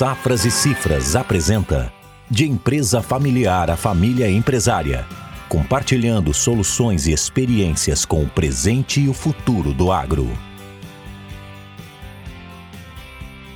Safras e Cifras apresenta De empresa familiar a família empresária, compartilhando soluções e experiências com o presente e o futuro do agro.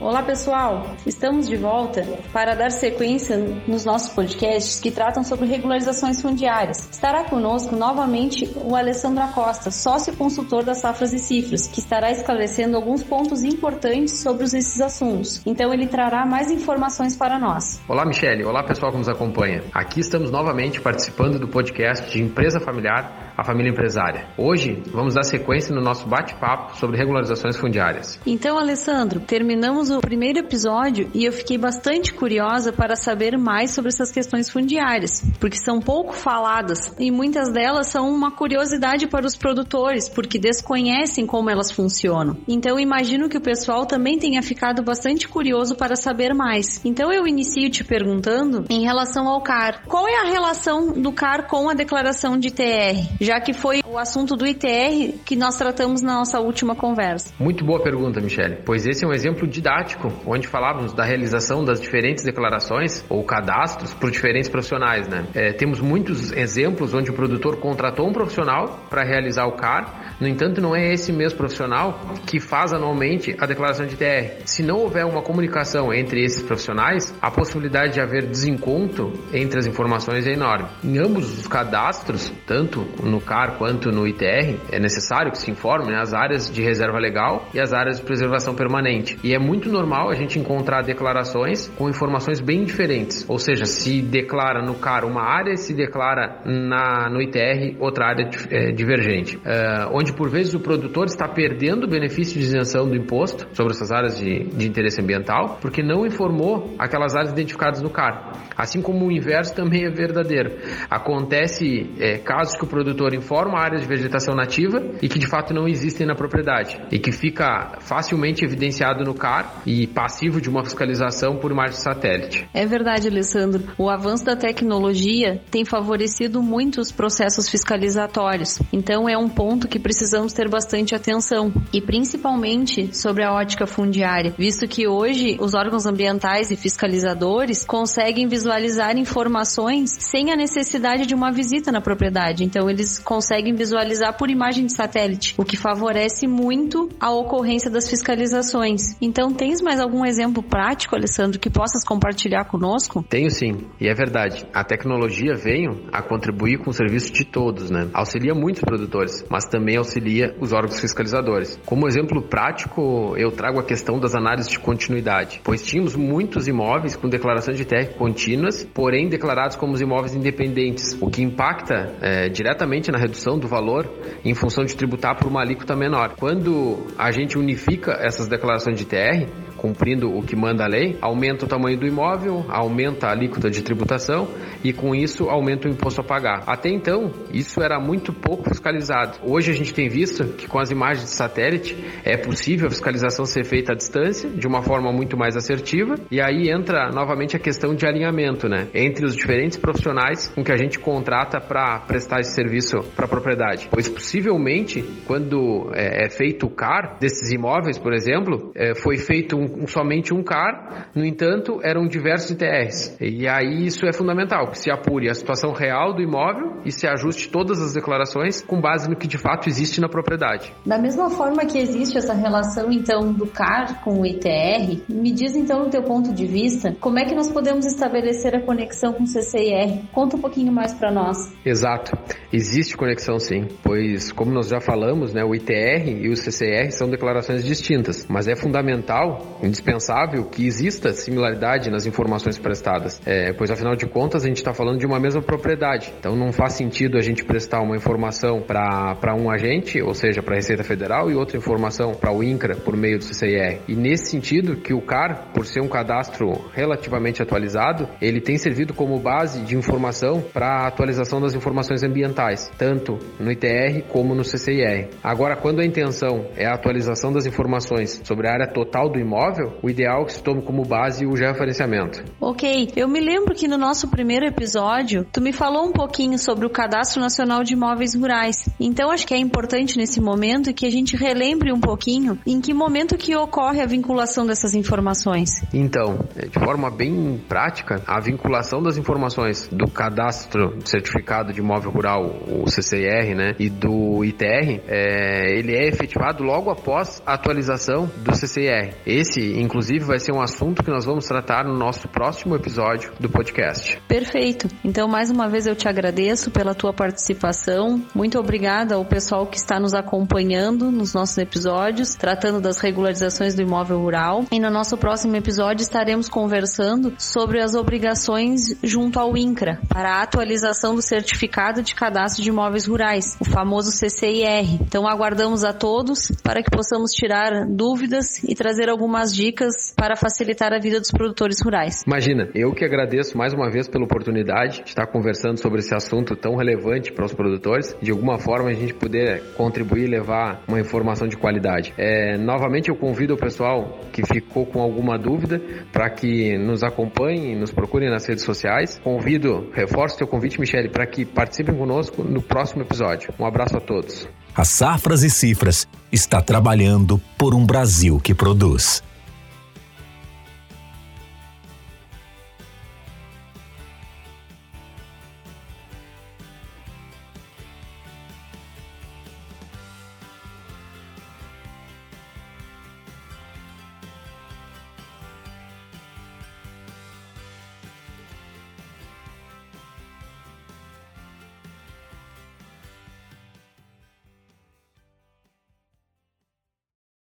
Olá pessoal, estamos de volta para dar sequência nos nossos podcasts que tratam sobre regularizações fundiárias. Estará conosco novamente o Alessandro Acosta, sócio consultor das Safras e Cifras, que estará esclarecendo alguns pontos importantes sobre esses assuntos. Então ele trará mais informações para nós. Olá Michele, olá pessoal que nos acompanha. Aqui estamos novamente participando do podcast de Empresa Familiar a família empresária. Hoje vamos dar sequência no nosso bate-papo sobre regularizações fundiárias. Então, Alessandro, terminamos o primeiro episódio e eu fiquei bastante curiosa para saber mais sobre essas questões fundiárias, porque são pouco faladas e muitas delas são uma curiosidade para os produtores, porque desconhecem como elas funcionam. Então, imagino que o pessoal também tenha ficado bastante curioso para saber mais. Então, eu inicio te perguntando em relação ao CAR. Qual é a relação do CAR com a declaração de TR? Já que foi o assunto do ITR que nós tratamos na nossa última conversa. Muito boa pergunta, Michele, pois esse é um exemplo didático onde falávamos da realização das diferentes declarações ou cadastros por diferentes profissionais, né? É, temos muitos exemplos onde o produtor contratou um profissional para realizar o CAR, no entanto, não é esse mesmo profissional que faz anualmente a declaração de ITR. Se não houver uma comunicação entre esses profissionais, a possibilidade de haver desencontro entre as informações é enorme. Em ambos os cadastros, tanto no no CAR quanto no ITR, é necessário que se informe né, as áreas de reserva legal e as áreas de preservação permanente. E é muito normal a gente encontrar declarações com informações bem diferentes. Ou seja, se declara no CAR uma área, se declara na, no ITR outra área é, divergente. É, onde por vezes o produtor está perdendo o benefício de isenção do imposto sobre essas áreas de, de interesse ambiental porque não informou aquelas áreas identificadas no CAR. Assim como o inverso também é verdadeiro. Acontece é, casos que o produtor produtor informa áreas de vegetação nativa e que de fato não existem na propriedade e que fica facilmente evidenciado no CAR e passivo de uma fiscalização por imagem satélite. É verdade, Alessandro. O avanço da tecnologia tem favorecido muito os processos fiscalizatórios. Então é um ponto que precisamos ter bastante atenção e principalmente sobre a ótica fundiária, visto que hoje os órgãos ambientais e fiscalizadores conseguem visualizar informações sem a necessidade de uma visita na propriedade. Então eles conseguem visualizar por imagem de satélite, o que favorece muito a ocorrência das fiscalizações. Então, tens mais algum exemplo prático, Alessandro, que possas compartilhar conosco? Tenho sim, e é verdade. A tecnologia veio a contribuir com o serviço de todos, né? Auxilia muitos produtores, mas também auxilia os órgãos fiscalizadores. Como exemplo prático, eu trago a questão das análises de continuidade, pois tínhamos muitos imóveis com declarações de TR contínuas, porém declarados como imóveis independentes, o que impacta é, diretamente na redução do valor em função de tributar por uma alíquota menor. Quando a gente unifica essas declarações de TR, cumprindo o que manda a lei, aumenta o tamanho do imóvel, aumenta a alíquota de tributação e com isso aumenta o imposto a pagar. Até então, isso era muito pouco fiscalizado. Hoje a gente tem visto que com as imagens de satélite é possível a fiscalização ser feita à distância, de uma forma muito mais assertiva, e aí entra novamente a questão de alinhamento, né, entre os diferentes profissionais com que a gente contrata para prestar esse serviço para a propriedade. Pois possivelmente, quando é, é, feito o CAR desses imóveis, por exemplo, é, foi feito um um, somente um CAR, no entanto, eram diversos ITRs. E aí isso é fundamental, que se apure a situação real do imóvel e se ajuste todas as declarações com base no que de fato existe na propriedade. Da mesma forma que existe essa relação, então, do CAR com o ITR, me diz então, no teu ponto de vista, como é que nós podemos estabelecer a conexão com o CCIR? Conta um pouquinho mais para nós. Exato. Existe conexão sim, pois, como nós já falamos, né, o ITR e o CCR são declarações distintas, mas é fundamental indispensável que exista similaridade nas informações prestadas, é, pois afinal de contas a gente está falando de uma mesma propriedade. Então não faz sentido a gente prestar uma informação para um agente, ou seja, para a Receita Federal, e outra informação para o INCRA por meio do CCIR. E nesse sentido que o CAR, por ser um cadastro relativamente atualizado, ele tem servido como base de informação para a atualização das informações ambientais, tanto no ITR como no CCIR. Agora, quando a intenção é a atualização das informações sobre a área total do imóvel, o ideal é que se tome como base o georreferenciamento. Ok, eu me lembro que no nosso primeiro episódio, tu me falou um pouquinho sobre o Cadastro Nacional de Imóveis Rurais. Então acho que é importante nesse momento que a gente relembre um pouquinho em que momento que ocorre a vinculação dessas informações. Então, de forma bem prática, a vinculação das informações do Cadastro Certificado de Imóvel Rural, o CCIR, né, e do ITR, é, ele é efetivado logo após a atualização do CCIR. Esse, inclusive, vai ser um assunto que nós vamos tratar no nosso próximo episódio do podcast. Perfeito. Então, mais uma vez eu te agradeço pela tua participação. Muito obrigada ao pessoal que está nos acompanhando nos nossos episódios, tratando das regularizações do imóvel rural. E no nosso próximo episódio estaremos conversando sobre as obrigações junto ao INCRA para a atualização do certificado de cadastro de imóveis rurais, o famoso CCIR. Então, aguardamos a todos para que possamos tirar dúvidas e trazer algumas dicas para facilitar a vida dos produtores rurais. Imagina, eu que agradeço mais uma vez pela oportunidade de estar conversando sobre esse assunto tão relevante para os produtores. De alguma forma a gente puder contribuir e levar uma informação de qualidade. É, novamente eu convido o pessoal que ficou com alguma dúvida para que nos acompanhem, nos procurem nas redes sociais. Convido, reforço teu convite, Michele, para que participem conosco no próximo episódio. Um abraço a todos. A Safras e Cifras está trabalhando por um Brasil que produz.